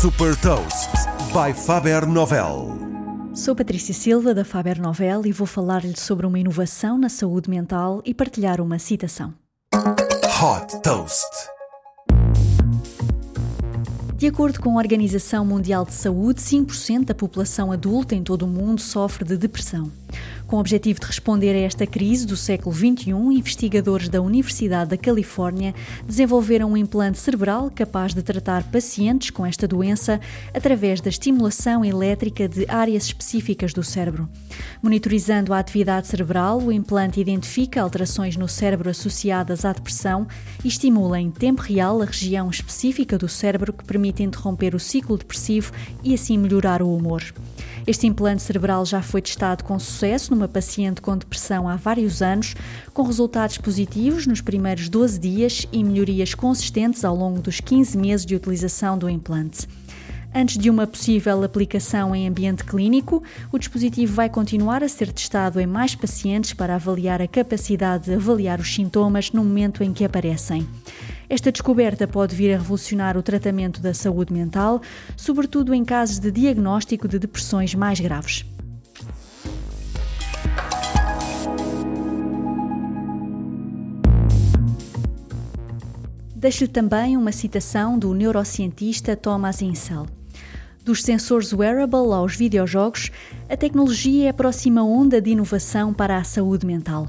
Super Toast by Faber Novel. Sou Patrícia Silva da Faber Novel e vou falar-lhe sobre uma inovação na saúde mental e partilhar uma citação. Hot Toast. De acordo com a Organização Mundial de Saúde, 5% da população adulta em todo o mundo sofre de depressão. Com o objetivo de responder a esta crise do século XXI, investigadores da Universidade da Califórnia desenvolveram um implante cerebral capaz de tratar pacientes com esta doença através da estimulação elétrica de áreas específicas do cérebro. Monitorizando a atividade cerebral, o implante identifica alterações no cérebro associadas à depressão e estimula em tempo real a região específica do cérebro que permite interromper o ciclo depressivo e assim melhorar o humor. Este implante cerebral já foi testado com sucesso numa paciente com depressão há vários anos, com resultados positivos nos primeiros 12 dias e melhorias consistentes ao longo dos 15 meses de utilização do implante. Antes de uma possível aplicação em ambiente clínico, o dispositivo vai continuar a ser testado em mais pacientes para avaliar a capacidade de avaliar os sintomas no momento em que aparecem. Esta descoberta pode vir a revolucionar o tratamento da saúde mental, sobretudo em casos de diagnóstico de depressões mais graves. Deixo-lhe também uma citação do neurocientista Thomas Insel. Dos sensores wearable aos videojogos, a tecnologia é a próxima onda de inovação para a saúde mental.